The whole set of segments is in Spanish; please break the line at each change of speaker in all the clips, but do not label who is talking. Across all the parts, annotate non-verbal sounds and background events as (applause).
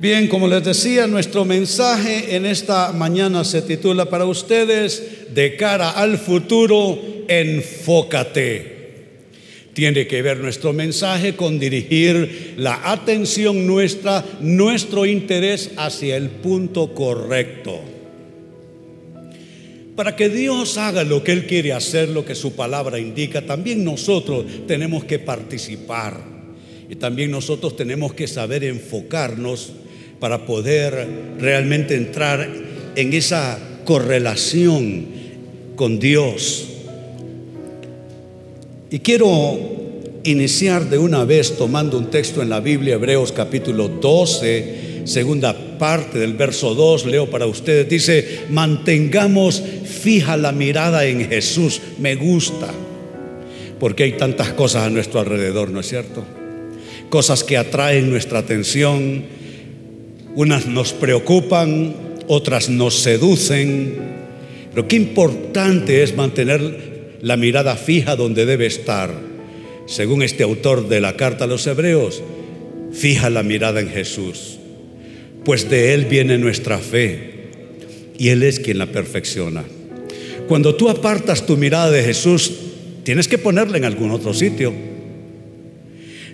Bien, como les decía, nuestro mensaje en esta mañana se titula para ustedes, de cara al futuro, enfócate. Tiene que ver nuestro mensaje con dirigir la atención nuestra, nuestro interés hacia el punto correcto. Para que Dios haga lo que Él quiere hacer, lo que su palabra indica, también nosotros tenemos que participar. Y también nosotros tenemos que saber enfocarnos para poder realmente entrar en esa correlación con Dios. Y quiero iniciar de una vez tomando un texto en la Biblia, Hebreos capítulo 12, segunda parte del verso 2, leo para ustedes, dice, mantengamos fija la mirada en Jesús, me gusta, porque hay tantas cosas a nuestro alrededor, ¿no es cierto? Cosas que atraen nuestra atención, unas nos preocupan, otras nos seducen, pero qué importante es mantener la mirada fija donde debe estar. Según este autor de la carta a los hebreos, fija la mirada en Jesús, pues de Él viene nuestra fe y Él es quien la perfecciona. Cuando tú apartas tu mirada de Jesús, tienes que ponerla en algún otro sitio.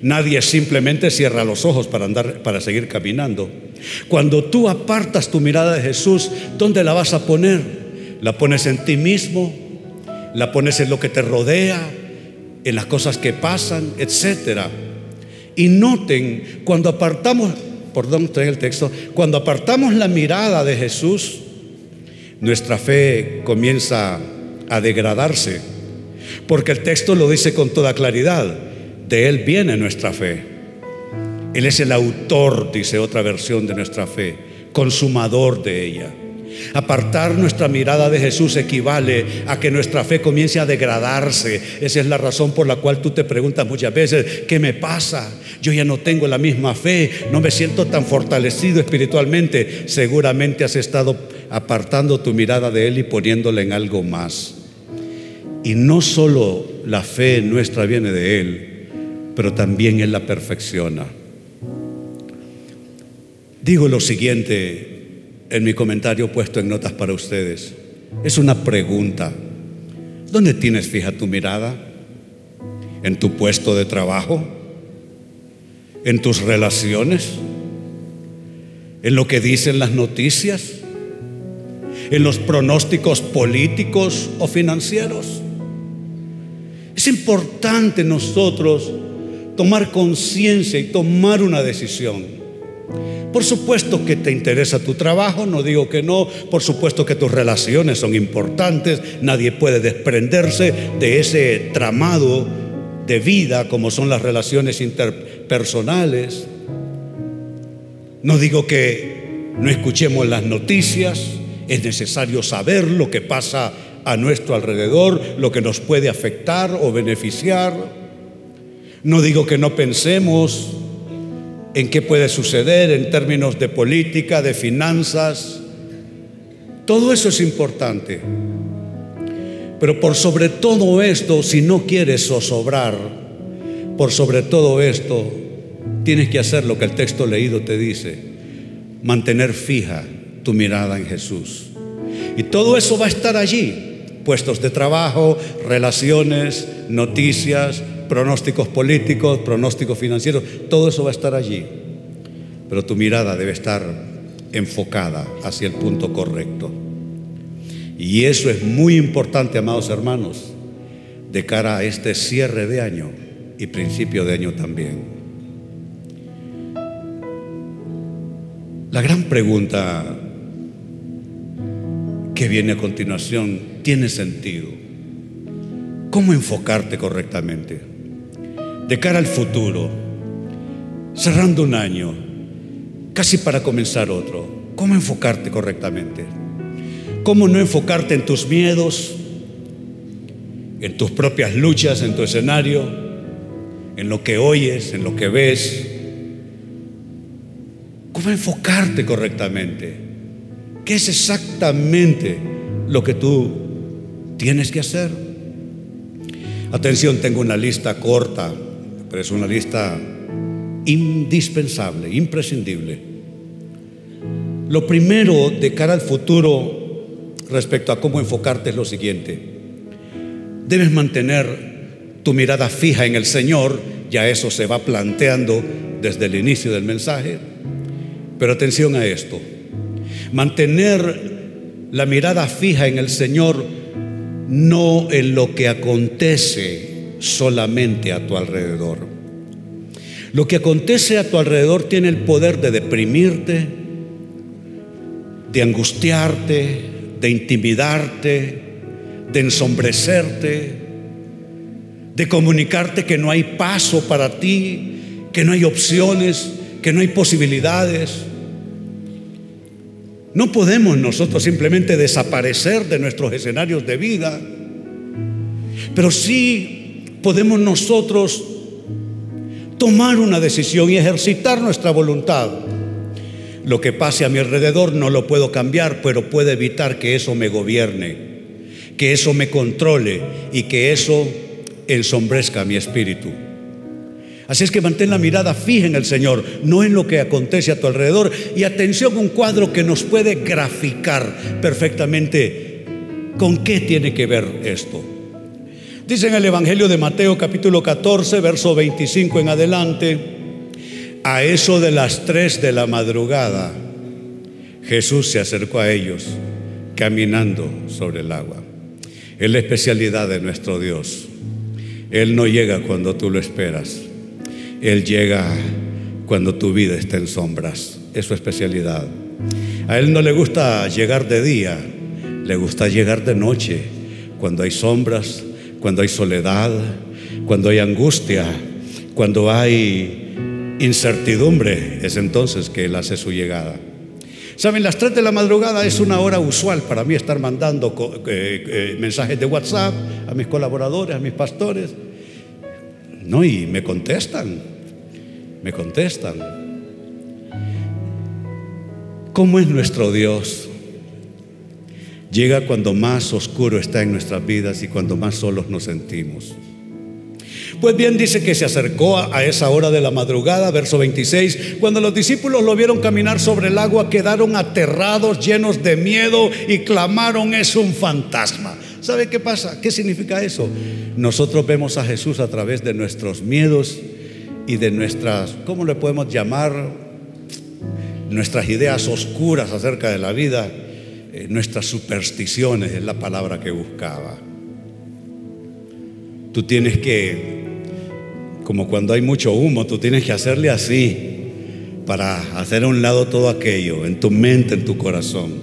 Nadie simplemente cierra los ojos para andar para seguir caminando. Cuando tú apartas tu mirada de Jesús, ¿dónde la vas a poner? ¿La pones en ti mismo? ¿La pones en lo que te rodea? ¿En las cosas que pasan? Etcétera. Y noten, cuando apartamos, perdón, estoy en el texto, cuando apartamos la mirada de Jesús, nuestra fe comienza a degradarse. Porque el texto lo dice con toda claridad. De Él viene nuestra fe. Él es el autor, dice otra versión de nuestra fe, consumador de ella. Apartar nuestra mirada de Jesús equivale a que nuestra fe comience a degradarse. Esa es la razón por la cual tú te preguntas muchas veces, ¿qué me pasa? Yo ya no tengo la misma fe, no me siento tan fortalecido espiritualmente. Seguramente has estado apartando tu mirada de Él y poniéndola en algo más. Y no solo la fe nuestra viene de Él, pero también Él la perfecciona. Digo lo siguiente en mi comentario puesto en notas para ustedes. Es una pregunta. ¿Dónde tienes fija tu mirada? ¿En tu puesto de trabajo? ¿En tus relaciones? ¿En lo que dicen las noticias? ¿En los pronósticos políticos o financieros? Es importante nosotros tomar conciencia y tomar una decisión. Por supuesto que te interesa tu trabajo, no digo que no, por supuesto que tus relaciones son importantes, nadie puede desprenderse de ese tramado de vida como son las relaciones interpersonales. No digo que no escuchemos las noticias, es necesario saber lo que pasa a nuestro alrededor, lo que nos puede afectar o beneficiar. No digo que no pensemos en qué puede suceder en términos de política, de finanzas. Todo eso es importante. Pero por sobre todo esto, si no quieres zozobrar, por sobre todo esto, tienes que hacer lo que el texto leído te dice, mantener fija tu mirada en Jesús. Y todo eso va a estar allí, puestos de trabajo, relaciones, noticias, pronósticos políticos, pronósticos financieros, todo eso va a estar allí. Pero tu mirada debe estar enfocada hacia el punto correcto. Y eso es muy importante, amados hermanos, de cara a este cierre de año y principio de año también. La gran pregunta que viene a continuación tiene sentido. ¿Cómo enfocarte correctamente? De cara al futuro, cerrando un año, casi para comenzar otro, ¿cómo enfocarte correctamente? ¿Cómo no enfocarte en tus miedos, en tus propias luchas, en tu escenario, en lo que oyes, en lo que ves? ¿Cómo enfocarte correctamente? ¿Qué es exactamente lo que tú tienes que hacer? Atención, tengo una lista corta pero es una lista indispensable, imprescindible. Lo primero de cara al futuro respecto a cómo enfocarte es lo siguiente. Debes mantener tu mirada fija en el Señor, ya eso se va planteando desde el inicio del mensaje. Pero atención a esto. Mantener la mirada fija en el Señor, no en lo que acontece solamente a tu alrededor. Lo que acontece a tu alrededor tiene el poder de deprimirte, de angustiarte, de intimidarte, de ensombrecerte, de comunicarte que no hay paso para ti, que no hay opciones, que no hay posibilidades. No podemos nosotros simplemente desaparecer de nuestros escenarios de vida, pero sí podemos nosotros tomar una decisión y ejercitar nuestra voluntad. Lo que pase a mi alrededor no lo puedo cambiar, pero puedo evitar que eso me gobierne, que eso me controle y que eso ensombrezca mi espíritu. Así es que mantén la mirada fija en el Señor, no en lo que acontece a tu alrededor. Y atención, un cuadro que nos puede graficar perfectamente con qué tiene que ver esto. Dice en el Evangelio de Mateo capítulo 14, verso 25 en adelante, a eso de las 3 de la madrugada, Jesús se acercó a ellos caminando sobre el agua. Es la especialidad de nuestro Dios. Él no llega cuando tú lo esperas. Él llega cuando tu vida está en sombras. Es su especialidad. A Él no le gusta llegar de día, le gusta llegar de noche, cuando hay sombras, cuando hay soledad, cuando hay angustia, cuando hay incertidumbre. Es entonces que Él hace su llegada. Saben, las 3 de la madrugada es una hora usual para mí estar mandando eh, eh, mensajes de WhatsApp a mis colaboradores, a mis pastores. No, y me contestan me contestan. ¿Cómo es nuestro Dios? Llega cuando más oscuro está en nuestras vidas y cuando más solos nos sentimos. Pues bien, dice que se acercó a esa hora de la madrugada, verso 26, cuando los discípulos lo vieron caminar sobre el agua, quedaron aterrados, llenos de miedo y clamaron, es un fantasma. ¿Sabe qué pasa? ¿Qué significa eso? Nosotros vemos a Jesús a través de nuestros miedos y de nuestras, ¿cómo le podemos llamar? Nuestras ideas oscuras acerca de la vida, eh, nuestras supersticiones, es la palabra que buscaba. Tú tienes que, como cuando hay mucho humo, tú tienes que hacerle así para hacer a un lado todo aquello en tu mente, en tu corazón,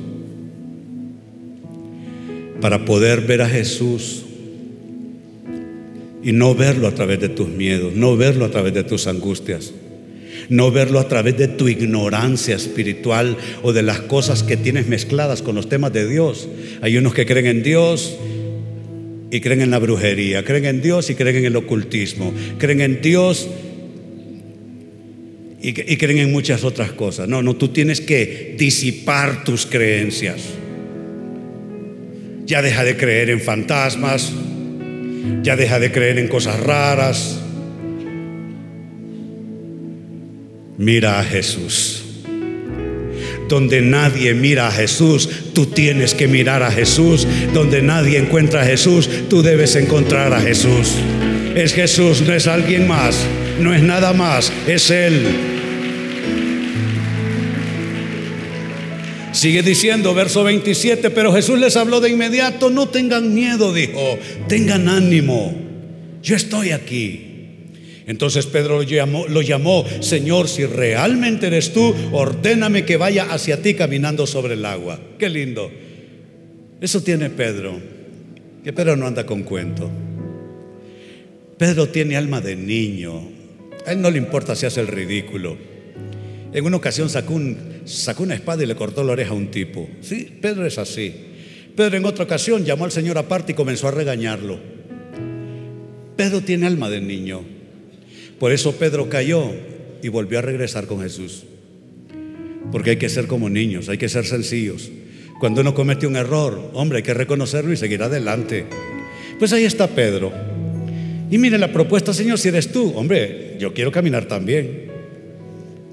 para poder ver a Jesús y no verlo a través de tus miedos, no verlo a través de tus angustias, no verlo a través de tu ignorancia espiritual o de las cosas que tienes mezcladas con los temas de Dios. Hay unos que creen en Dios y creen en la brujería, creen en Dios y creen en el ocultismo, creen en Dios y, creen en muchas otras cosas. No, no, tú tienes que disipar tus creencias. Ya deja de creer en fantasmas, ya deja de creer en cosas raras. Mira a Jesús. Donde nadie mira a Jesús, tú tienes que mirar a Jesús. Donde nadie encuentra a Jesús, tú debes encontrar a Jesús. Es Jesús, no es alguien más, no es nada más, es Él. Sigue diciendo, verso 27, pero Jesús les habló de inmediato, no tengan miedo, dijo, tengan ánimo, yo estoy aquí. Entonces Pedro lo llamó, lo llamó, Señor, si realmente eres tú, ordéname que vaya hacia ti caminando sobre el agua. Qué lindo. Eso tiene Pedro, que Pedro no anda con cuento. Pedro tiene alma de niño. A él no le importa si hace el ridículo. En una ocasión sacó, sacó una espada y le cortó la oreja a un tipo. Sí, Pedro es así. Pedro en otra ocasión llamó al Señor aparte y comenzó a regañarlo. Pedro tiene alma de niño. Por eso Pedro cayó y volvió a regresar con Jesús. Porque hay que ser como niños, hay que ser sencillos. Cuando uno comete un error, hombre, hay que reconocerlo y seguir adelante. Pues ahí está Pedro. Y mire la propuesta, Señor, si eres tú, hombre, yo quiero caminar también.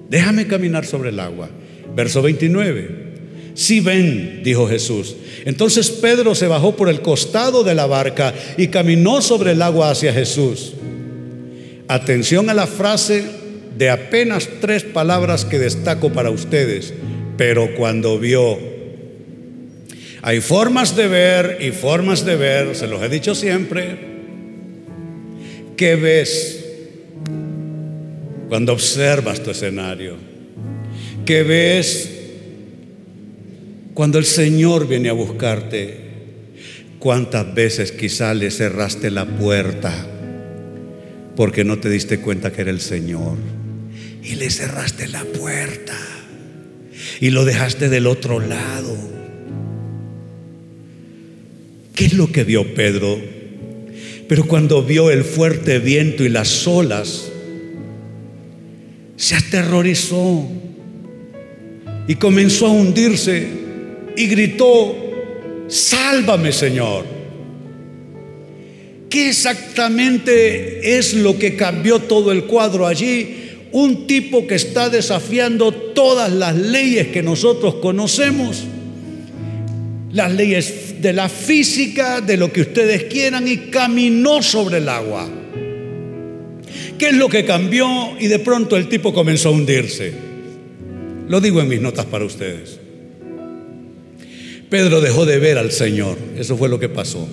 Déjame caminar sobre el agua. Verso 29. Si ven, dijo Jesús. Entonces Pedro se bajó por el costado de la barca y caminó sobre el agua hacia Jesús. Atención a la frase de apenas tres palabras que destaco para ustedes. Pero cuando vio, hay formas de ver y formas de ver, se los he dicho siempre. ¿Qué ves cuando observas tu escenario? ¿Qué ves cuando el Señor viene a buscarte, ¿cuántas veces quizá le cerraste la puerta porque no te diste cuenta que era el Señor? Y le cerraste la puerta y lo dejaste del otro lado. ¿Qué es lo que vio Pedro? Pero cuando vio el fuerte viento y las olas, se aterrorizó y comenzó a hundirse y gritó, sálvame Señor. ¿Qué exactamente es lo que cambió todo el cuadro allí? Un tipo que está desafiando todas las leyes que nosotros conocemos, las leyes de la física, de lo que ustedes quieran, y caminó sobre el agua. ¿Qué es lo que cambió? Y de pronto el tipo comenzó a hundirse. Lo digo en mis notas para ustedes. Pedro dejó de ver al Señor. Eso fue lo que pasó.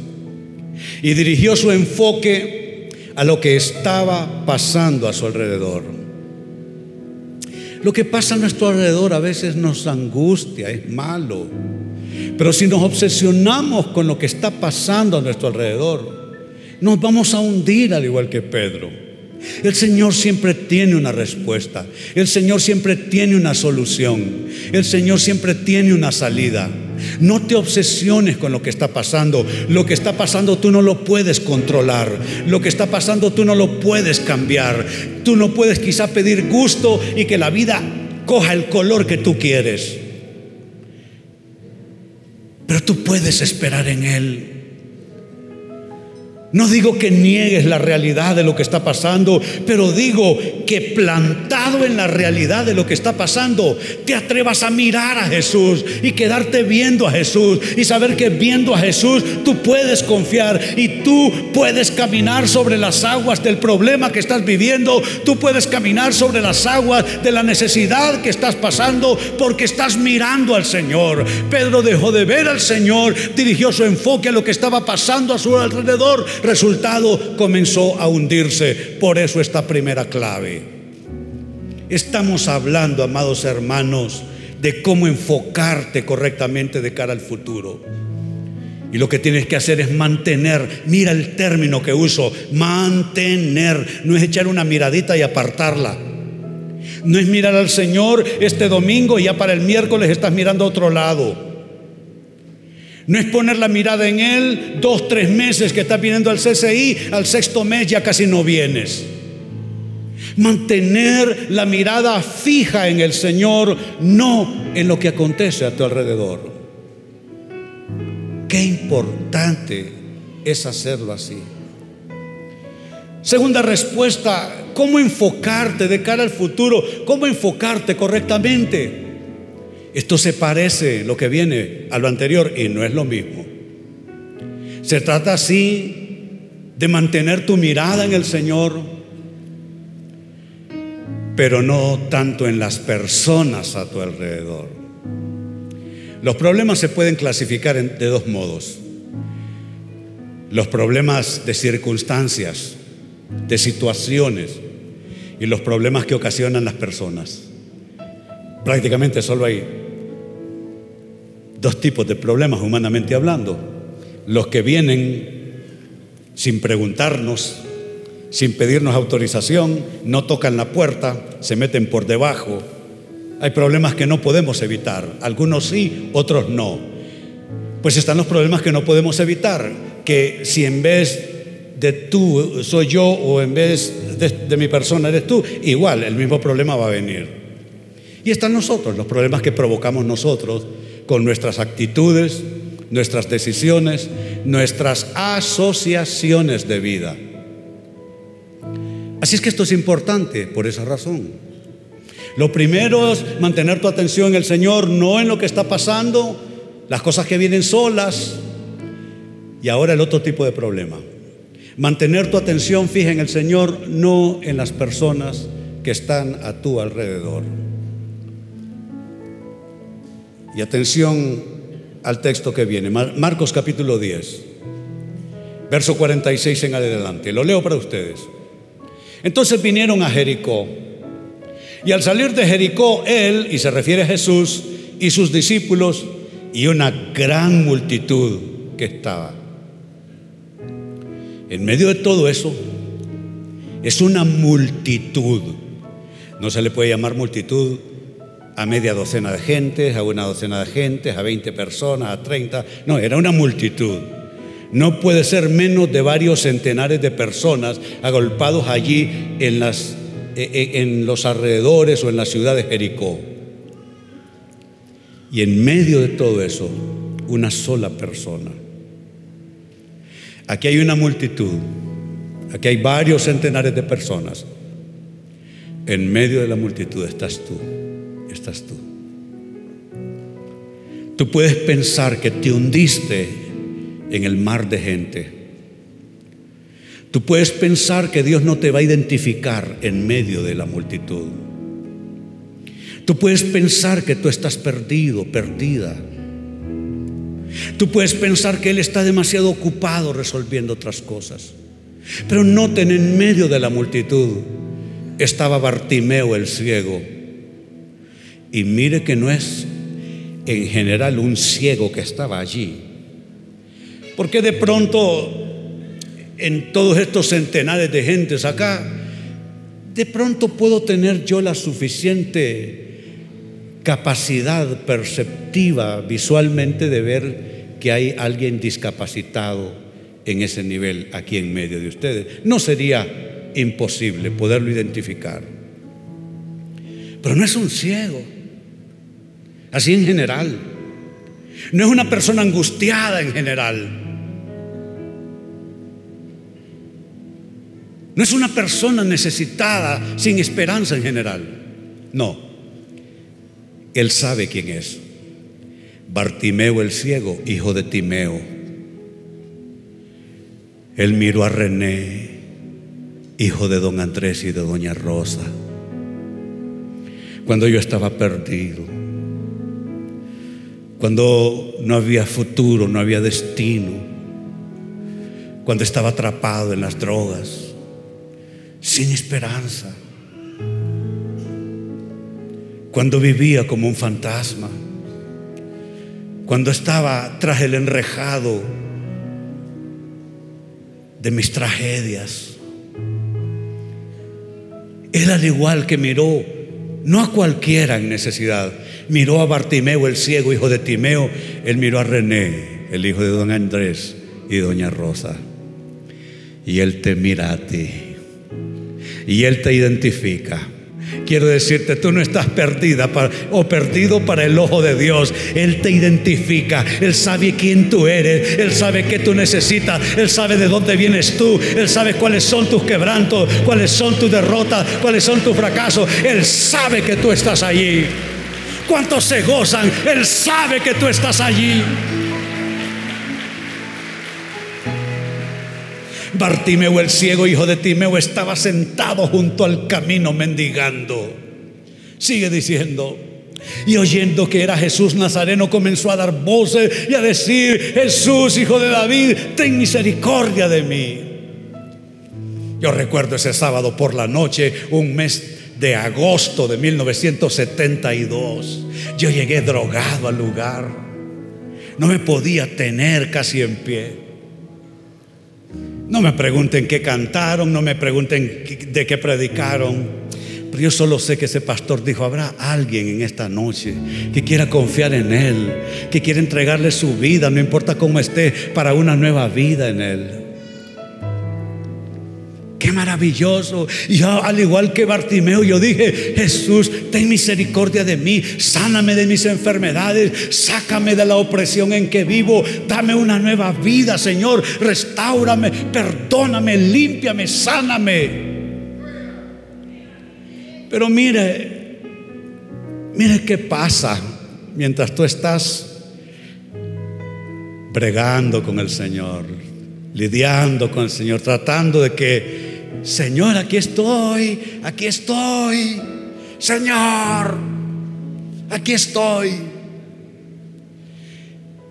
Y dirigió su enfoque a lo que estaba pasando a su alrededor. Lo que pasa a nuestro alrededor a veces nos angustia, es malo. Pero si nos obsesionamos con lo que está pasando a nuestro alrededor, nos vamos a hundir al igual que Pedro. El Señor siempre tiene una respuesta. El Señor siempre tiene una solución. El Señor siempre tiene una salida. No te obsesiones con lo que está pasando. Lo que está pasando tú no lo puedes controlar. Lo que está pasando tú no lo puedes cambiar. Tú no puedes quizá pedir gusto y que la vida coja el color que tú quieres. Pero tú puedes esperar en Él. No digo que niegues la realidad de lo que está pasando, pero digo que plantado en la realidad de lo que está pasando, te atrevas a mirar a Jesús y quedarte viendo a Jesús y saber que viendo a Jesús tú puedes confiar y tú puedes caminar sobre las aguas del problema que estás viviendo, tú puedes caminar sobre las aguas de la necesidad que estás pasando porque estás mirando al Señor. Pedro dejó de ver al Señor, dirigió su enfoque a lo que estaba pasando a su alrededor resultado comenzó a hundirse. Por eso esta primera clave. Estamos hablando, amados hermanos, de cómo enfocarte correctamente de cara al futuro. Y lo que tienes que hacer es mantener, mira el término que uso, mantener, no es echar una miradita y apartarla. No es mirar al Señor este domingo y ya para el miércoles estás mirando a otro lado. No es poner la mirada en Él dos, tres meses que estás viniendo al CCI, al sexto mes ya casi no vienes. Mantener la mirada fija en el Señor, no en lo que acontece a tu alrededor. Qué importante es hacerlo así. Segunda respuesta, ¿cómo enfocarte de cara al futuro? ¿Cómo enfocarte correctamente? Esto se parece lo que viene a lo anterior y no es lo mismo. Se trata así de mantener tu mirada en el Señor, pero no tanto en las personas a tu alrededor. Los problemas se pueden clasificar de dos modos. Los problemas de circunstancias, de situaciones y los problemas que ocasionan las personas. Prácticamente solo hay dos tipos de problemas humanamente hablando. Los que vienen sin preguntarnos, sin pedirnos autorización, no tocan la puerta, se meten por debajo. Hay problemas que no podemos evitar, algunos sí, otros no. Pues están los problemas que no podemos evitar, que si en vez de tú soy yo o en vez de, de mi persona eres tú, igual el mismo problema va a venir. Y están nosotros, los problemas que provocamos nosotros con nuestras actitudes, nuestras decisiones, nuestras asociaciones de vida. Así es que esto es importante por esa razón. Lo primero es mantener tu atención en el Señor, no en lo que está pasando, las cosas que vienen solas. Y ahora el otro tipo de problema. Mantener tu atención fija en el Señor, no en las personas que están a tu alrededor. Y atención al texto que viene, Marcos capítulo 10, verso 46 en adelante. Lo leo para ustedes. Entonces vinieron a Jericó. Y al salir de Jericó, él, y se refiere a Jesús, y sus discípulos, y una gran multitud que estaba. En medio de todo eso, es una multitud. No se le puede llamar multitud a media docena de gentes, a una docena de gentes, a 20 personas, a 30. No, era una multitud. No puede ser menos de varios centenares de personas agolpados allí en, e, e, en los alrededores o en la ciudad de Jericó. Y en medio de todo eso, una sola persona. Aquí hay una multitud, aquí hay varios centenares de personas. En medio de la multitud estás tú tú. Tú puedes pensar que te hundiste en el mar de gente. Tú puedes pensar que Dios no te va a identificar en medio de la multitud. Tú puedes pensar que tú estás perdido, perdida. Tú puedes pensar que Él está demasiado ocupado resolviendo otras cosas. Pero noten, en medio de la multitud estaba Bartimeo el ciego y mire que no es en general un ciego que estaba allí. Porque de pronto en todos estos centenares de gentes acá, de pronto puedo tener yo la suficiente capacidad perceptiva visualmente de ver que hay alguien discapacitado en ese nivel aquí en medio de ustedes. No sería imposible poderlo identificar. Pero no es un ciego así en general. No es una persona angustiada en general. No es una persona necesitada, sin esperanza en general. No. Él sabe quién es. Bartimeo el ciego, hijo de Timeo. Él miró a René, hijo de don Andrés y de doña Rosa, cuando yo estaba perdido cuando no había futuro, no había destino, cuando estaba atrapado en las drogas, sin esperanza, cuando vivía como un fantasma, cuando estaba tras el enrejado de mis tragedias. Él al igual que miró, no a cualquiera en necesidad, miró a Bartimeo el ciego, hijo de Timeo, él miró a René, el hijo de don Andrés y doña Rosa. Y él te mira a ti. Y él te identifica. Quiero decirte, tú no estás perdida o perdido para el ojo de Dios. Él te identifica. Él sabe quién tú eres. Él sabe qué tú necesitas. Él sabe de dónde vienes tú. Él sabe cuáles son tus quebrantos, cuáles son tus derrotas, cuáles son tus fracasos. Él sabe que tú estás allí. ¿Cuántos se gozan? Él sabe que tú estás allí. Bartimeo el ciego, hijo de Timeo, estaba sentado junto al camino mendigando. Sigue diciendo. Y oyendo que era Jesús Nazareno, comenzó a dar voces y a decir, Jesús, hijo de David, ten misericordia de mí. Yo recuerdo ese sábado por la noche, un mes de agosto de 1972. Yo llegué drogado al lugar. No me podía tener casi en pie. No me pregunten qué cantaron, no me pregunten de qué predicaron. Pero yo solo sé que ese pastor dijo, habrá alguien en esta noche que quiera confiar en Él, que quiera entregarle su vida, no importa cómo esté, para una nueva vida en Él. Qué maravilloso. Y yo, al igual que Bartimeo, yo dije, Jesús, ten misericordia de mí, sáname de mis enfermedades, sácame de la opresión en que vivo, dame una nueva vida, Señor, restaurame, perdóname, límpiame, sáname. Pero mire, Mire qué pasa mientras tú estás bregando con el Señor, lidiando con el Señor, tratando de que, Señor, aquí estoy, aquí estoy, Señor, aquí estoy.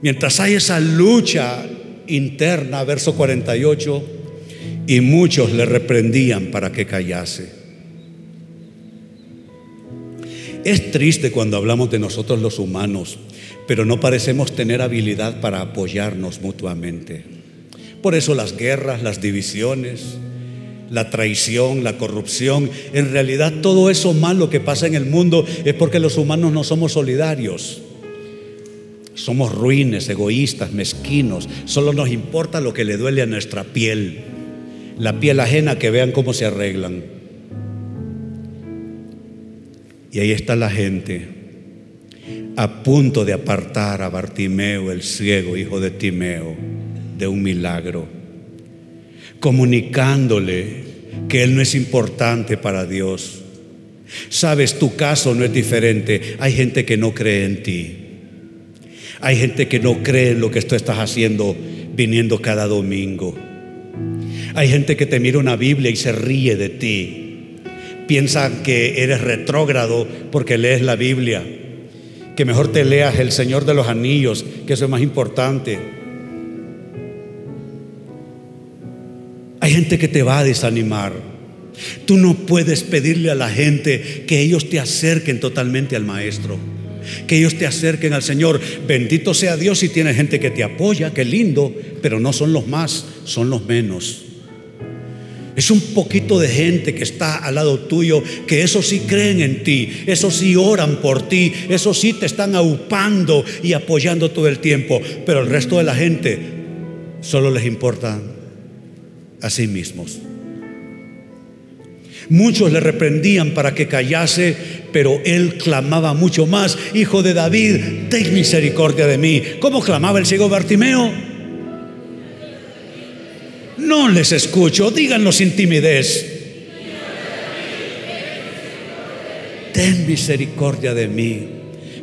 Mientras hay esa lucha interna, verso 48, y muchos le reprendían para que callase. Es triste cuando hablamos de nosotros los humanos, pero no parecemos tener habilidad para apoyarnos mutuamente. Por eso las guerras, las divisiones, la traición, la corrupción, en realidad todo eso malo que pasa en el mundo es porque los humanos no somos solidarios. Somos ruines, egoístas, mezquinos. Solo nos importa lo que le duele a nuestra piel. La piel ajena que vean cómo se arreglan. Y ahí está la gente a punto de apartar a Bartimeo, el ciego, hijo de Timeo, de un milagro, comunicándole que él no es importante para Dios. Sabes, tu caso no es diferente. Hay gente que no cree en ti. Hay gente que no cree en lo que tú estás haciendo viniendo cada domingo. Hay gente que te mira una Biblia y se ríe de ti piensan que eres retrógrado porque lees la Biblia, que mejor te leas El Señor de los Anillos, que eso es más importante. Gente que te va a desanimar. Tú no puedes pedirle a la gente que ellos te acerquen totalmente al Maestro, que ellos te acerquen al Señor. Bendito sea Dios si tienes gente que te apoya, qué lindo, pero no son los más, son los menos. Es un poquito de gente que está al lado tuyo, que eso sí creen en ti, eso sí oran por ti, eso sí te están aupando y apoyando todo el tiempo, pero el resto de la gente solo les importa a sí mismos. Muchos le reprendían para que callase, pero él clamaba mucho más, Hijo de David, ten misericordia de mí. ¿Cómo clamaba el ciego Bartimeo? No les escucho, díganlo sin timidez. Ten misericordia de mí.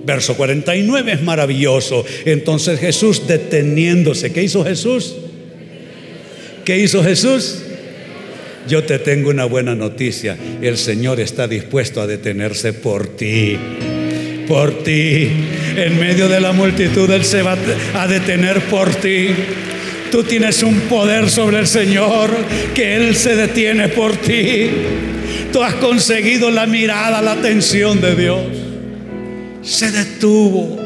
Verso 49 es maravilloso. Entonces Jesús deteniéndose, ¿qué hizo Jesús? ¿Qué hizo Jesús? Yo te tengo una buena noticia. El Señor está dispuesto a detenerse por ti. Por ti. En medio de la multitud Él se va a detener por ti. Tú tienes un poder sobre el Señor que Él se detiene por ti. Tú has conseguido la mirada, la atención de Dios. Se detuvo.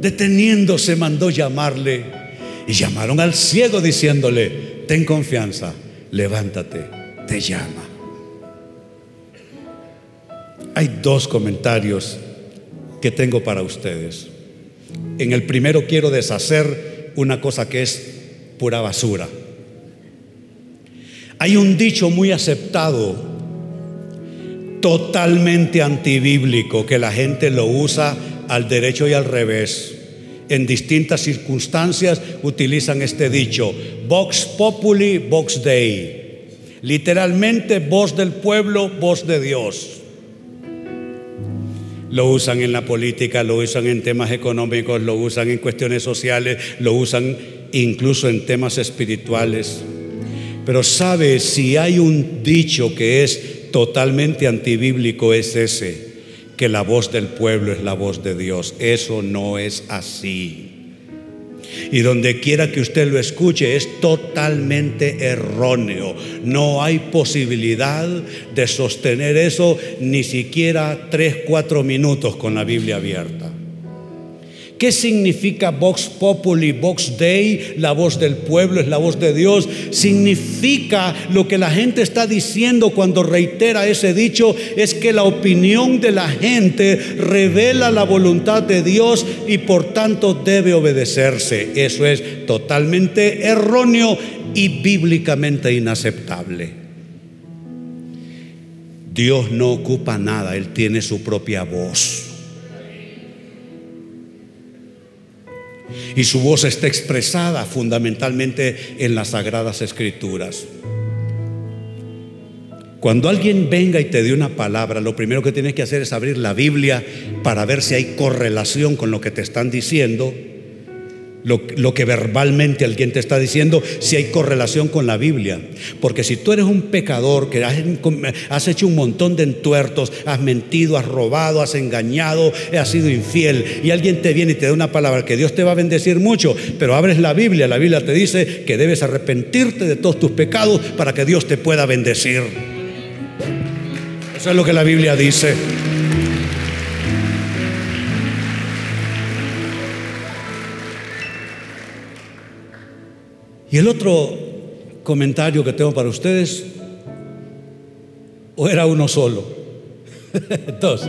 Deteniéndose mandó llamarle. Y llamaron al ciego diciéndole, ten confianza, levántate, te llama. Hay dos comentarios que tengo para ustedes. En el primero quiero deshacer una cosa que es pura basura. Hay un dicho muy aceptado, totalmente antibíblico, que la gente lo usa al derecho y al revés. En distintas circunstancias utilizan este dicho, Vox Populi, Vox Dei. Literalmente, voz del pueblo, voz de Dios. Lo usan en la política, lo usan en temas económicos, lo usan en cuestiones sociales, lo usan incluso en temas espirituales. Pero sabe, si hay un dicho que es totalmente antibíblico, es ese, que la voz del pueblo es la voz de Dios. Eso no es así. Y donde quiera que usted lo escuche es totalmente erróneo. No hay posibilidad de sostener eso ni siquiera tres, cuatro minutos con la Biblia abierta. ¿Qué significa Vox Populi, Vox Dei? La voz del pueblo es la voz de Dios. Significa lo que la gente está diciendo cuando reitera ese dicho, es que la opinión de la gente revela la voluntad de Dios y por tanto debe obedecerse. Eso es totalmente erróneo y bíblicamente inaceptable. Dios no ocupa nada, Él tiene su propia voz. Y su voz está expresada fundamentalmente en las sagradas escrituras. Cuando alguien venga y te dé una palabra, lo primero que tienes que hacer es abrir la Biblia para ver si hay correlación con lo que te están diciendo, lo, que verbalmente alguien te está diciendo, si hay correlación con la Biblia. Porque si tú eres un pecador que has, has hecho un montón de entuertos, has mentido, has robado, has engañado, has sido infiel, y alguien te viene y te da una palabra que Dios te va a bendecir mucho, pero abres la Biblia, la Biblia te dice que debes arrepentirte de todos tus pecados para que Dios te pueda bendecir. Eso es lo que la Biblia dice. Y el otro comentario que tengo para ustedes, o era uno solo, (laughs) dos.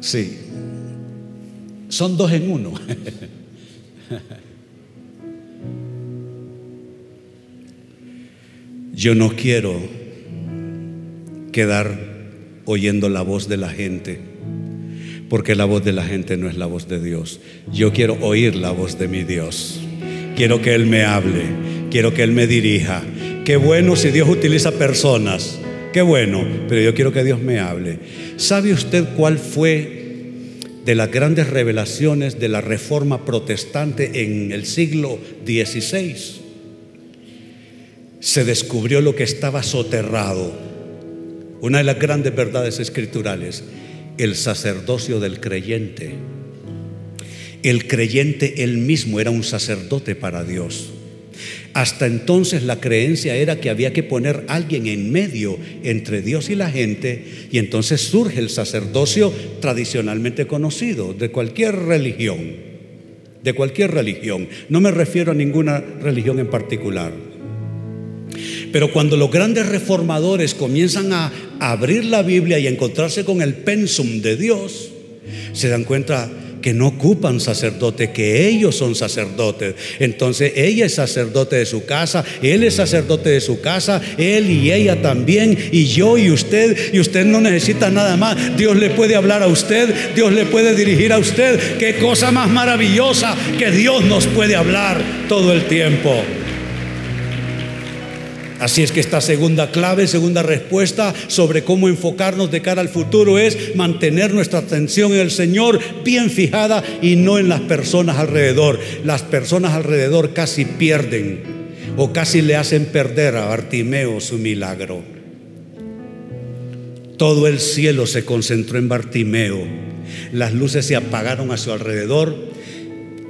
Sí, son dos en uno. (laughs) Yo no quiero quedar oyendo la voz de la gente, porque la voz de la gente no es la voz de Dios. Yo quiero oír la voz de mi Dios. Quiero que Él me hable, quiero que Él me dirija. Qué bueno si Dios utiliza personas, qué bueno, pero yo quiero que Dios me hable. ¿Sabe usted cuál fue de las grandes revelaciones de la reforma protestante en el siglo XVI? se descubrió lo que estaba soterrado. Una de las grandes verdades escriturales, el sacerdocio del creyente. El creyente él mismo era un sacerdote para Dios. Hasta entonces la creencia era que había que poner a alguien en medio entre Dios y la gente y entonces surge el sacerdocio tradicionalmente conocido de cualquier religión, de cualquier religión. No me refiero a ninguna religión en particular. Pero cuando los grandes reformadores comienzan a abrir la Biblia y a encontrarse con el pensum de Dios, se dan cuenta que no ocupan sacerdote, que ellos son sacerdotes. Entonces ella es sacerdote de su casa, él es sacerdote de su casa, él y ella también, y yo y usted, y usted no necesita nada más. Dios le puede hablar a usted, Dios le puede dirigir a usted. Qué cosa más maravillosa que Dios nos puede hablar todo el tiempo. Así es que esta segunda clave, segunda respuesta sobre cómo enfocarnos de cara al futuro es mantener nuestra atención en el Señor bien fijada y no en las personas alrededor. Las personas alrededor casi pierden o casi le hacen perder a Bartimeo su milagro. Todo el cielo se concentró en Bartimeo. Las luces se apagaron a su alrededor.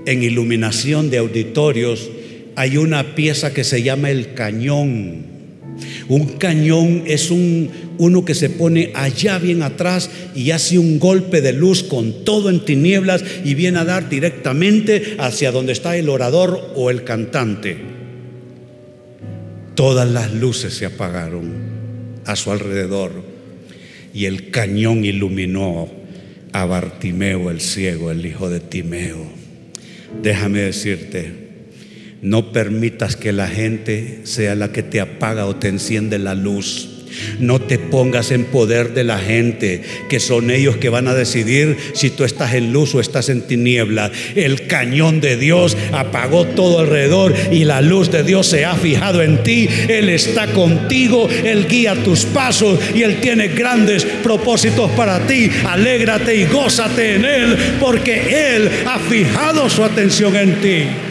En iluminación de auditorios hay una pieza que se llama el cañón. Un cañón es un, uno que se pone allá bien atrás y hace un golpe de luz con todo en tinieblas y viene a dar directamente hacia donde está el orador o el cantante. Todas las luces se apagaron a su alrededor y el cañón iluminó a Bartimeo el ciego, el hijo de Timeo. Déjame decirte, no permitas que la gente sea la que te apaga o te enciende la luz. No te pongas en poder de la gente, que son ellos que van a decidir si tú estás en luz o estás en tiniebla. El cañón de Dios apagó todo alrededor y la luz de Dios se ha fijado en ti. Él está contigo, Él guía tus pasos y Él tiene grandes propósitos para ti. Alégrate y gózate en Él porque Él ha fijado su atención en ti.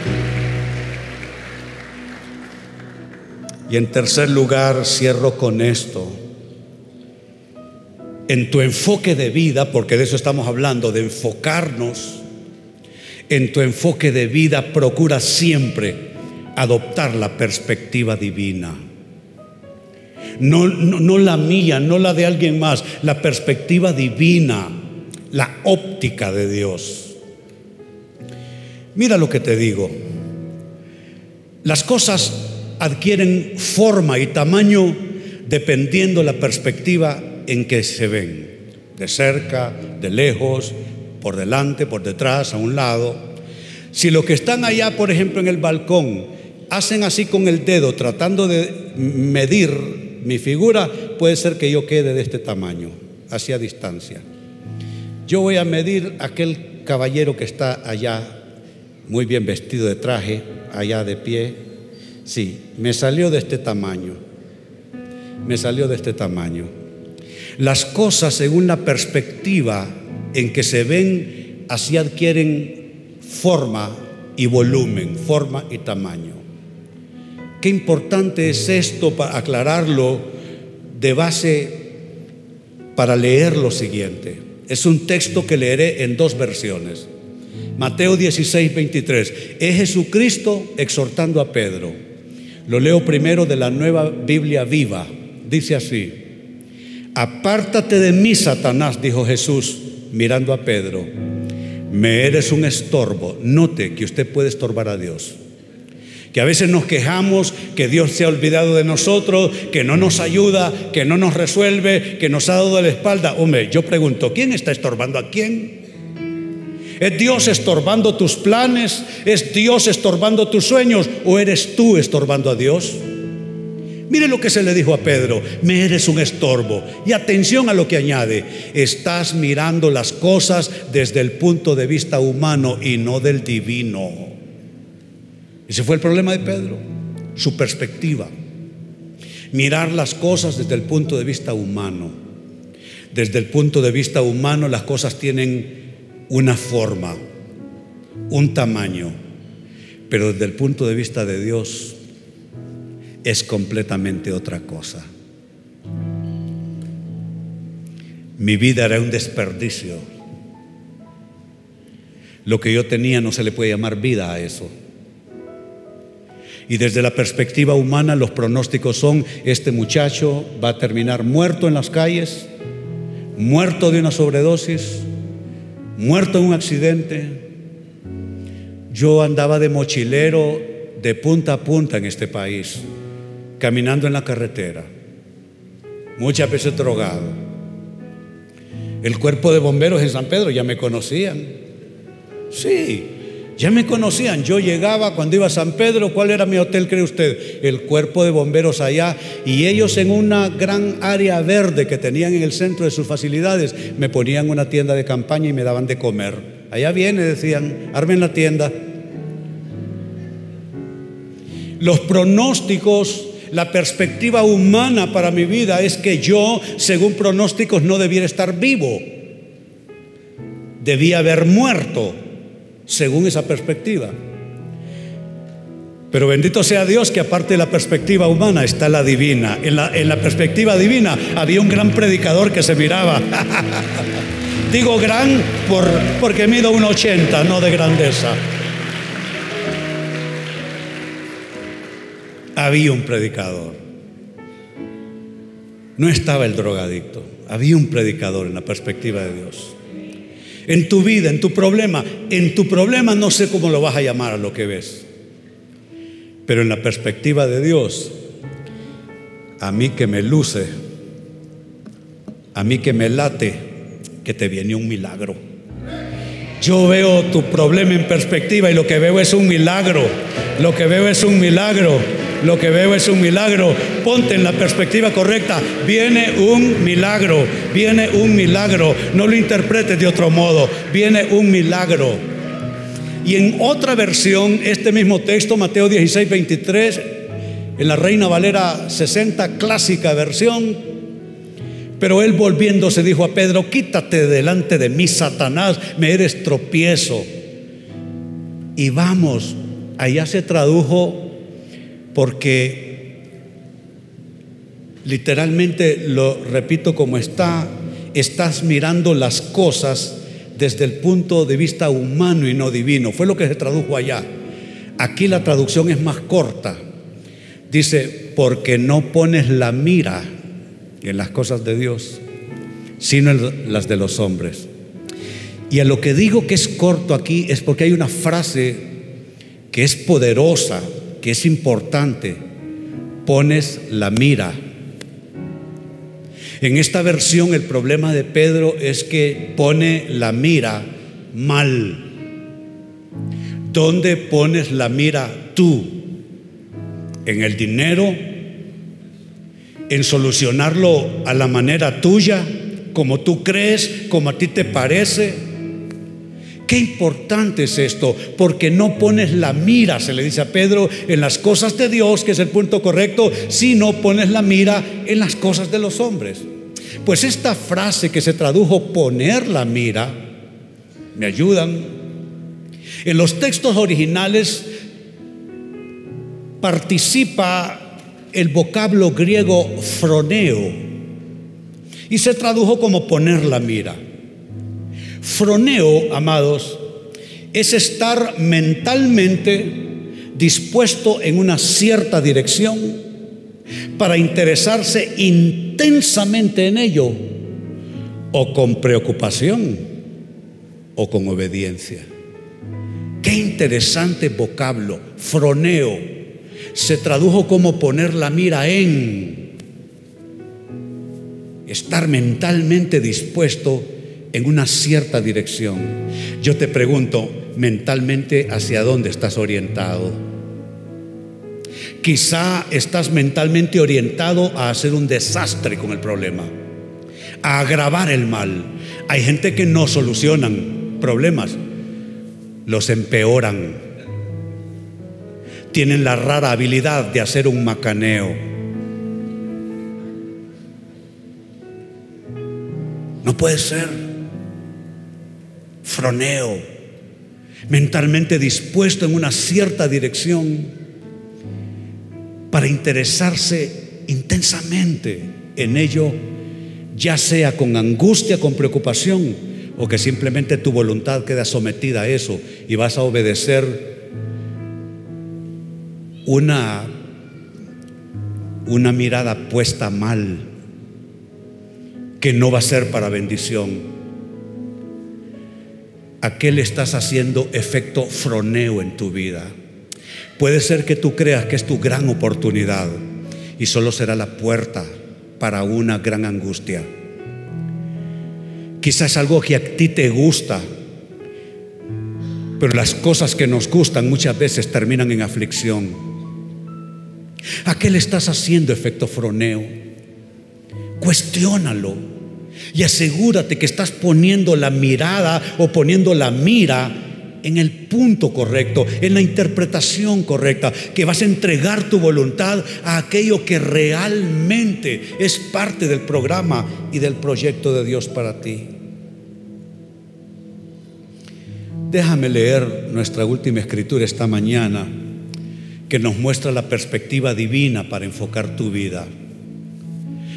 Y en tercer lugar, cierro con esto. En tu enfoque de vida, porque de eso estamos hablando, de enfocarnos, en tu enfoque de vida procura siempre adoptar la perspectiva divina. No, no, la mía, no la de alguien más, la perspectiva divina, la óptica de Dios. Mira lo que te digo. Las cosas adquieren forma y tamaño dependiendo la perspectiva en que se ven, de cerca, de lejos, por delante, por detrás, a un lado. Si los que están allá, por ejemplo, en el balcón, hacen así con el dedo tratando de medir mi figura, puede ser que yo quede de este tamaño, hacia distancia. Yo voy a medir aquel caballero que está allá, muy bien vestido de traje, allá de pie, Sí, me salió de este tamaño. Me salió de este tamaño. Las cosas según la perspectiva en que se ven, así adquieren forma y volumen, forma y tamaño. Qué importante es esto para aclararlo de base para leer lo siguiente. Es un texto que leeré en dos versiones. Mateo 16, 23. Es Jesucristo exhortando a Pedro. Lo leo primero de la nueva Biblia viva. Dice así. Apártate de mí, Satanás, dijo Jesús, mirando a Pedro. Me eres un estorbo. Note que usted puede estorbar a Dios que a veces nos quejamos que Dios se ha olvidado de nosotros, que no nos ayuda, que no nos resuelve, que nos ha dado la espalda. Hombre, yo pregunto, ¿quién está estorbando a quién? ¿Es Dios estorbando tus planes? ¿Es Dios estorbando tus sueños? ¿O eres tú estorbando a Dios? Mire lo que se le dijo a Pedro, me eres un estorbo. Y atención a lo que añade, estás mirando las cosas desde el punto de vista humano y no del divino. Ese fue el problema de Pedro, su perspectiva. Mirar las cosas desde el punto de vista humano. Desde el punto de vista humano las cosas tienen una forma, un tamaño, pero desde el punto de vista de Dios es completamente otra cosa. Mi vida era un desperdicio. Lo que yo tenía no se le puede llamar vida a eso. Y desde la perspectiva humana los pronósticos son, este muchacho va a terminar muerto en las calles, muerto de una sobredosis, muerto en un accidente. Yo andaba de mochilero de punta a punta en este país, caminando en la carretera, muchas veces drogado. El cuerpo de bomberos en San Pedro ya me conocían. Sí, ya me conocían, yo llegaba cuando iba a San Pedro, ¿cuál era mi hotel, cree usted? El cuerpo de bomberos allá, y ellos en una gran área verde que tenían en el centro de sus facilidades, me ponían una tienda de campaña y me daban de comer. Allá viene, decían, armen la tienda. Los pronósticos, la perspectiva humana para mi vida es que yo, según pronósticos, no debiera estar vivo. Debía haber muerto según esa perspectiva. Pero bendito sea Dios que aparte de la perspectiva humana está la divina. En la, en la perspectiva divina había un gran predicador que se miraba. (laughs) Digo gran por, porque mido un 80, no de grandeza. Había un predicador. No estaba el drogadicto. Había un predicador en la perspectiva de Dios en tu vida, en tu problema. En tu problema no sé cómo lo vas a llamar a lo que ves. Pero en la perspectiva de Dios, a mí que me luce, a mí que me late, que te viene un milagro. Yo veo tu problema en perspectiva y lo que veo es un milagro. Lo que veo es un milagro. Lo que veo es un milagro. Ponte en la perspectiva correcta. Viene un milagro. Viene un milagro. No lo interpretes de otro modo. Viene un milagro. Y en otra versión, este mismo texto, Mateo 16, 23, en la Reina Valera 60, clásica versión, pero él volviéndose dijo a Pedro, quítate delante de mí, Satanás, me eres tropiezo. Y vamos, allá se tradujo porque literalmente lo repito como está, estás mirando las cosas desde el punto de vista humano y no divino. Fue lo que se tradujo allá. Aquí la traducción es más corta. Dice, porque no pones la mira en las cosas de Dios, sino en las de los hombres. Y a lo que digo que es corto aquí es porque hay una frase que es poderosa, que es importante, pones la mira. En esta versión el problema de Pedro es que pone la mira mal. ¿Dónde pones la mira tú? ¿En el dinero? ¿En solucionarlo a la manera tuya? ¿Como tú crees? ¿Como a ti te parece? Qué importante es esto, porque no pones la mira, se le dice a Pedro, en las cosas de Dios, que es el punto correcto, sino pones la mira en las cosas de los hombres. Pues esta frase que se tradujo poner la mira, ¿me ayudan? En los textos originales participa el vocablo griego froneo y se tradujo como poner la mira. Froneo, amados, es estar mentalmente dispuesto en una cierta dirección para interesarse intensamente en ello, o con preocupación, o con obediencia. Qué interesante vocablo, froneo. Se tradujo como poner la mira en, estar mentalmente dispuesto en una cierta dirección. Yo te pregunto, mentalmente, ¿hacia dónde estás orientado? Quizá estás mentalmente orientado a hacer un desastre con el problema, a agravar el mal. Hay gente que no solucionan problemas, los empeoran. Tienen la rara habilidad de hacer un macaneo. No puede ser froneo, mentalmente dispuesto en una cierta dirección para interesarse intensamente en ello, ya sea con angustia, con preocupación, o que simplemente tu voluntad queda sometida a eso y vas a obedecer una, una mirada puesta mal, que no va a ser para bendición ¿A qué le estás haciendo efecto froneo en tu vida? Puede ser que tú creas que es tu gran oportunidad y solo será la puerta para una gran angustia. Quizás algo que a ti te gusta, pero las cosas que nos gustan muchas veces terminan en aflicción. ¿A qué le estás haciendo efecto froneo? Cuestiónalo y asegúrate que estás poniendo la mirada o poniendo la mira en el punto correcto, en la interpretación correcta, que vas a entregar tu voluntad a aquello que realmente es parte del programa y del proyecto de Dios para ti. Déjame leer nuestra última escritura esta mañana que nos muestra la perspectiva divina para enfocar tu vida.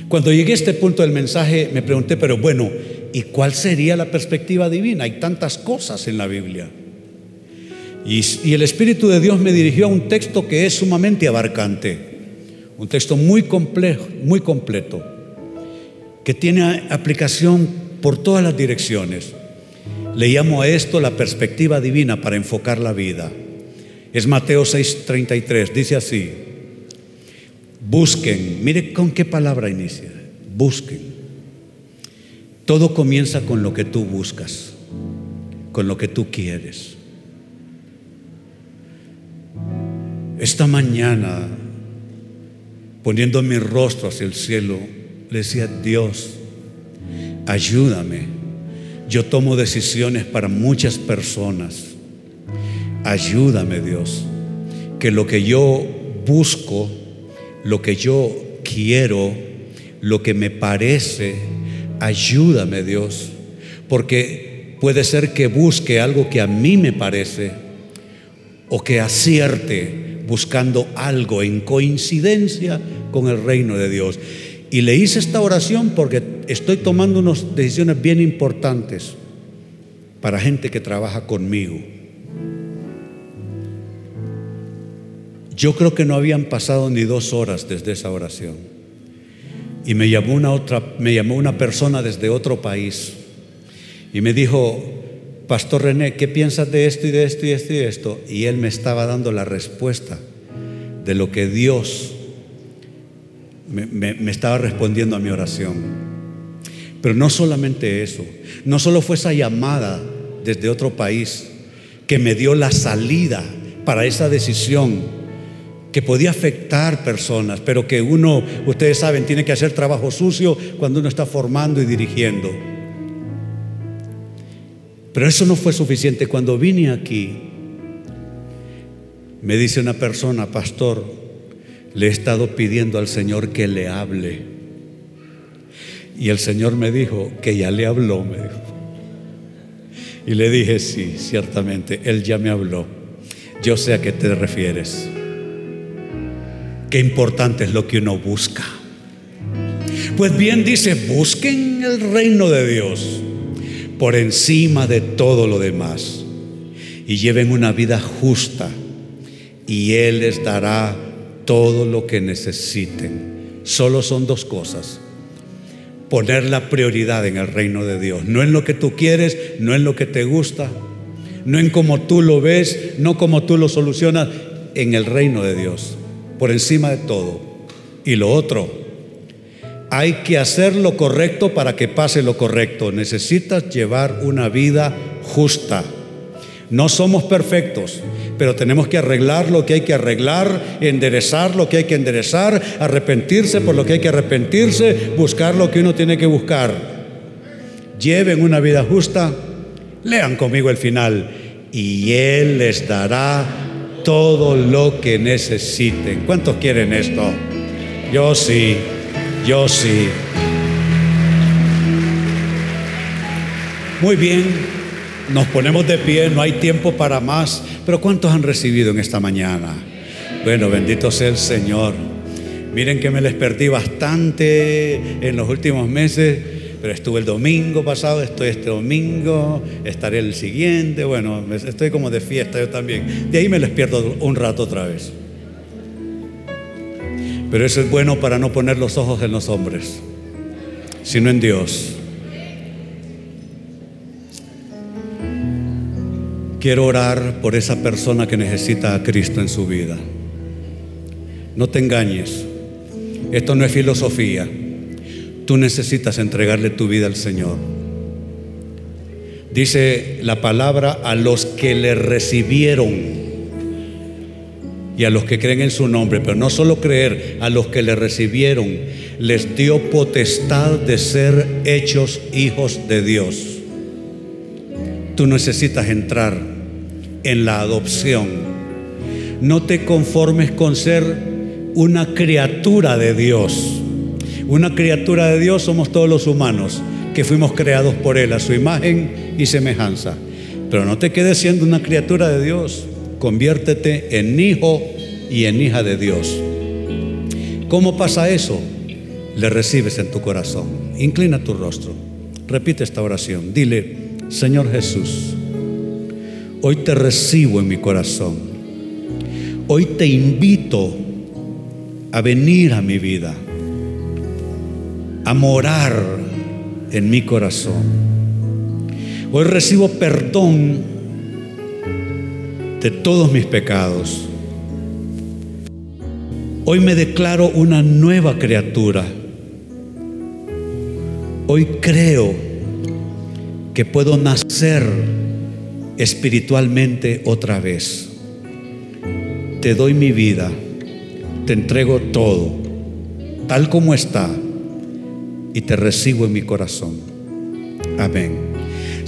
Cuando llegué a este punto del mensaje me pregunté, pero bueno, ¿y cuál sería la perspectiva divina? Hay tantas cosas en la Biblia. Y, el Espíritu de Dios me dirigió a un texto que es sumamente abarcante, un texto muy complejo, muy completo, que tiene aplicación por todas las direcciones. Le llamo a esto la perspectiva divina para enfocar la vida. Es Mateo 6:33, dice así, Busquen, mire con qué palabra inicia. Busquen. Todo comienza con lo que tú buscas, con lo que tú quieres. Esta mañana, poniendo mi rostro hacia el cielo, le decía, Dios, ayúdame. Yo tomo decisiones para muchas personas. Ayúdame, Dios, que lo que yo busco lo que yo quiero, lo que me parece, ayúdame Dios, porque puede ser que busque algo que a mí me parece o que acierte buscando algo en coincidencia con el reino de Dios. Y le hice esta oración porque estoy tomando unas decisiones bien importantes para gente que trabaja conmigo. Yo creo que no habían pasado ni dos horas desde esa oración. Y me llamó una otra, me llamó una persona desde otro país y me dijo, Pastor René, ¿qué piensas de esto y de esto y de esto y de esto? Y él me estaba dando la respuesta de lo que Dios me, me estaba respondiendo a mi oración. Pero no solamente eso, no solo fue esa llamada desde otro país que me dio la salida para esa decisión que podía afectar personas, pero que uno, ustedes saben, tiene que hacer trabajo sucio cuando uno está formando y dirigiendo. Pero eso no fue suficiente. Cuando vine aquí, me dice una persona, pastor, le he estado pidiendo al Señor que le hable. Y el Señor me dijo que ya le habló. Y le dije, sí, ciertamente, Él ya me habló. Yo sé a qué te refieres. Qué importante es lo que uno busca. Pues bien dice, busquen el reino de Dios por encima de todo lo demás y lleven una vida justa y Él les dará todo lo que necesiten. Solo son dos cosas. Poner la prioridad en el reino de Dios, no en lo que tú quieres, no en lo que te gusta, no en cómo tú lo ves, no como tú lo solucionas, en el reino de Dios, por encima de todo. Y lo otro, hay que hacer lo correcto para que pase lo correcto. Necesitas llevar una vida justa. No somos perfectos, pero tenemos que arreglar lo que hay que arreglar, enderezar lo que hay que enderezar, arrepentirse por lo que hay que arrepentirse, buscar lo que uno tiene que buscar. Lleven una vida justa, lean conmigo el final, y Él les dará todo lo que necesiten. ¿Cuántos quieren esto? Yo sí, yo sí. Muy bien. Nos ponemos de pie, no hay tiempo para más. Pero ¿cuántos han recibido en esta mañana? Bueno, bendito sea el Señor. Miren que me les perdí bastante en los últimos meses, pero estuve el domingo pasado, estoy este domingo, estaré el siguiente. Bueno, estoy como de fiesta yo también. De ahí me les pierdo un rato otra vez. Pero eso es bueno para no poner los ojos en los hombres, sino en Dios. Quiero orar por esa persona que necesita a Cristo en su vida. No te engañes. Esto no es filosofía. Tú necesitas entregarle tu vida al Señor. Dice la palabra a los que le recibieron y a los que creen en su nombre, pero no solo creer, a los que le recibieron, les dio potestad de ser hechos hijos de Dios. Tú necesitas entrar en la adopción. No te conformes con ser una criatura de Dios. Una criatura de Dios somos todos los humanos que fuimos creados por Él a su imagen y semejanza. Pero no te quedes siendo una criatura de Dios. Conviértete en hijo y en hija de Dios. ¿Cómo pasa eso? Le recibes en tu corazón. Inclina tu rostro. Repite esta oración. Dile, Señor Jesús, hoy te recibo en mi corazón. Hoy te invito a venir a mi vida, a morar en mi corazón. Hoy recibo perdón de todos mis pecados. Hoy me declaro una nueva criatura. Hoy creo que puedo nacer espiritualmente otra vez. Te doy mi vida, te entrego todo, tal como está, y te recibo en mi corazón. Amén.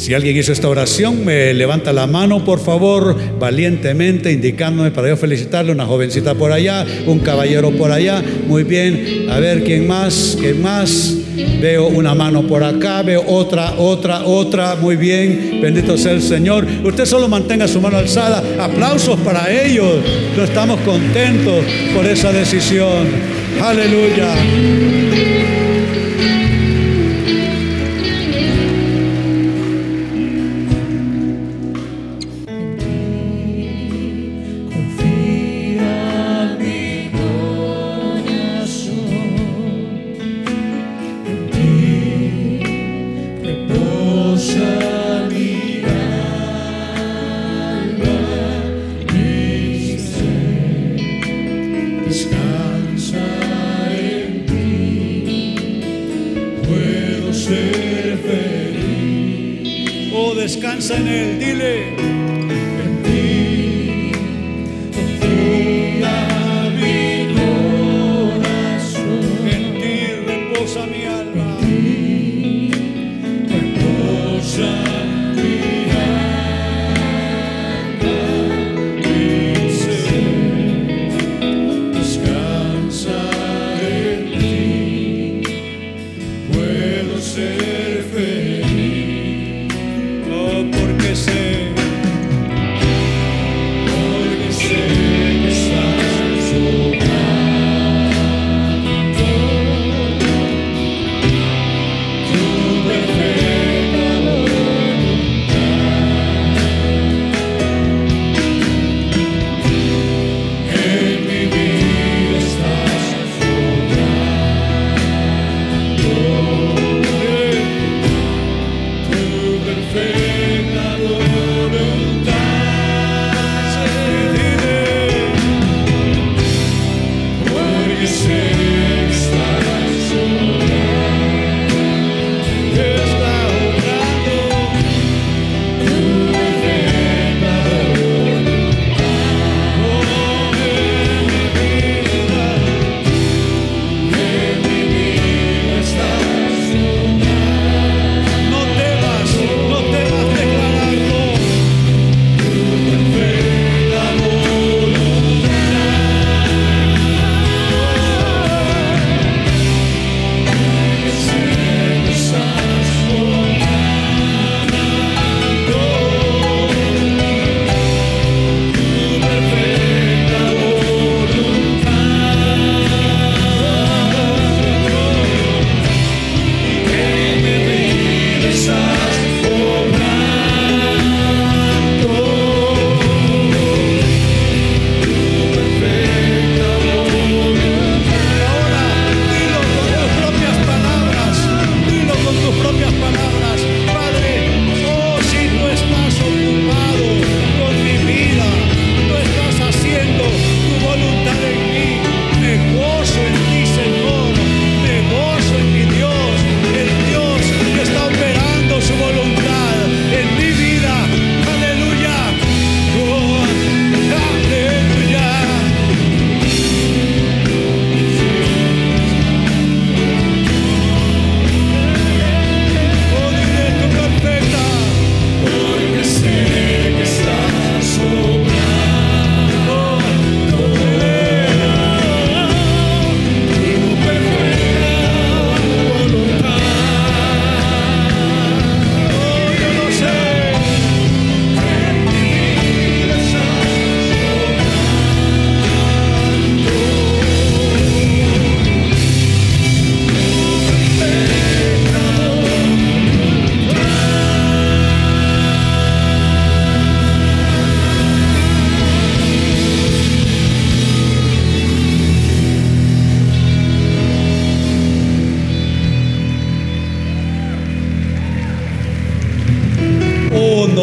Si alguien hizo esta oración, me levanta la mano, por favor, valientemente, indicándome para yo felicitarle. Una jovencita por allá, un caballero por allá. Muy bien. A ver, ¿quién más? ¿Quién más? Veo una mano por acá, veo otra, otra, otra. Muy bien. Bendito sea el Señor. Usted solo mantenga su mano alzada. Aplausos para ellos. No estamos contentos por esa decisión. Aleluya.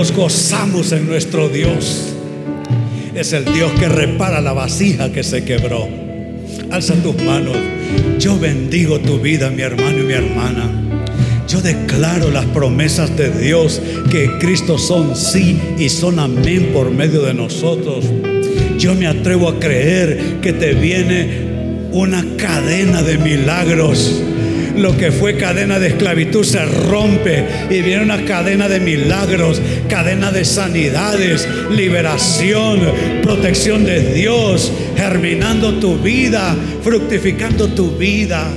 Gozamos en nuestro Dios. Es el Dios que repara la vasija que se quebró. Alza tus manos. Yo bendigo tu vida, mi hermano y mi hermana. Yo declaro las promesas de Dios que Cristo son sí y son amén por medio de nosotros. Yo me atrevo a creer que te viene una cadena de milagros lo que fue cadena de esclavitud se rompe y viene una cadena de milagros, cadena de sanidades, liberación, protección de Dios, germinando tu vida, fructificando tu vida.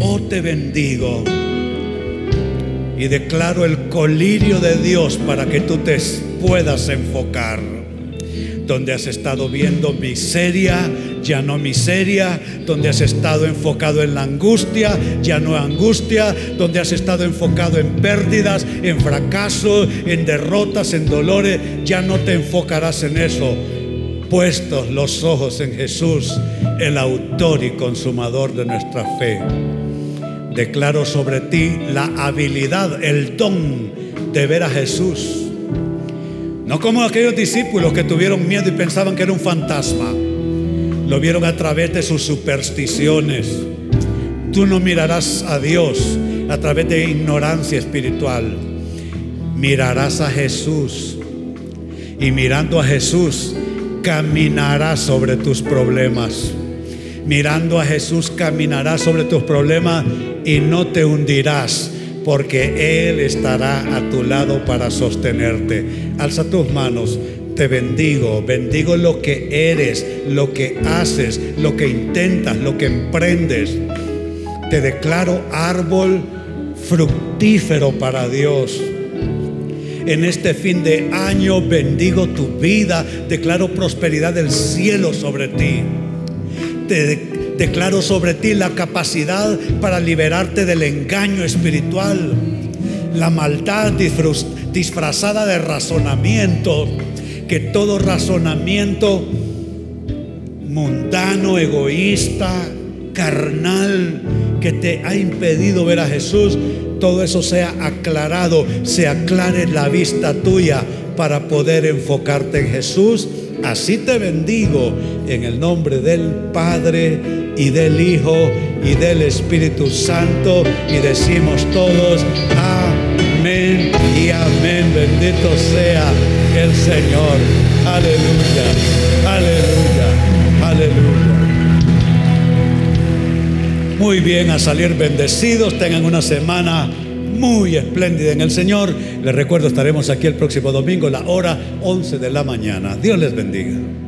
Oh, te bendigo y declaro el colirio de Dios para que tú te puedas enfocar. Donde has estado viendo miseria, ya no miseria, donde has estado enfocado en la angustia, ya no angustia, donde has estado enfocado en pérdidas, en fracaso, en derrotas, en dolores, ya no te enfocarás en eso. Puestos los ojos en Jesús, el autor y consumador de nuestra fe. Declaro sobre ti la habilidad, el don de ver a Jesús. No como aquellos discípulos que tuvieron miedo y pensaban que era un fantasma. Lo vieron a través de sus supersticiones. Tú no mirarás a Dios a través de ignorancia espiritual. Mirarás a Jesús. Y mirando a Jesús, caminarás sobre tus problemas. Mirando a Jesús, caminarás sobre tus problemas y no te hundirás porque Él estará a tu lado para sostenerte. Alza tus manos te bendigo, bendigo lo que eres, lo que haces, lo que intentas, lo que emprendes. Te declaro árbol fructífero para Dios. En este fin de año bendigo tu vida, declaro prosperidad del cielo sobre ti. Te declaro sobre ti la capacidad para liberarte del engaño espiritual, la maldad disfrazada de razonamiento, que todo razonamiento mundano, egoísta, carnal, que te ha impedido ver a Jesús, todo eso sea aclarado, se aclare la vista tuya para poder enfocarte en Jesús. Así te bendigo en el nombre del Padre y del Hijo y del Espíritu Santo y decimos todos amén y amén. Bendito sea el Señor. Aleluya, aleluya, aleluya. Muy bien, a salir bendecidos. Tengan una semana muy espléndida en el Señor. Les recuerdo, estaremos aquí el próximo domingo, la hora 11 de la mañana. Dios les bendiga.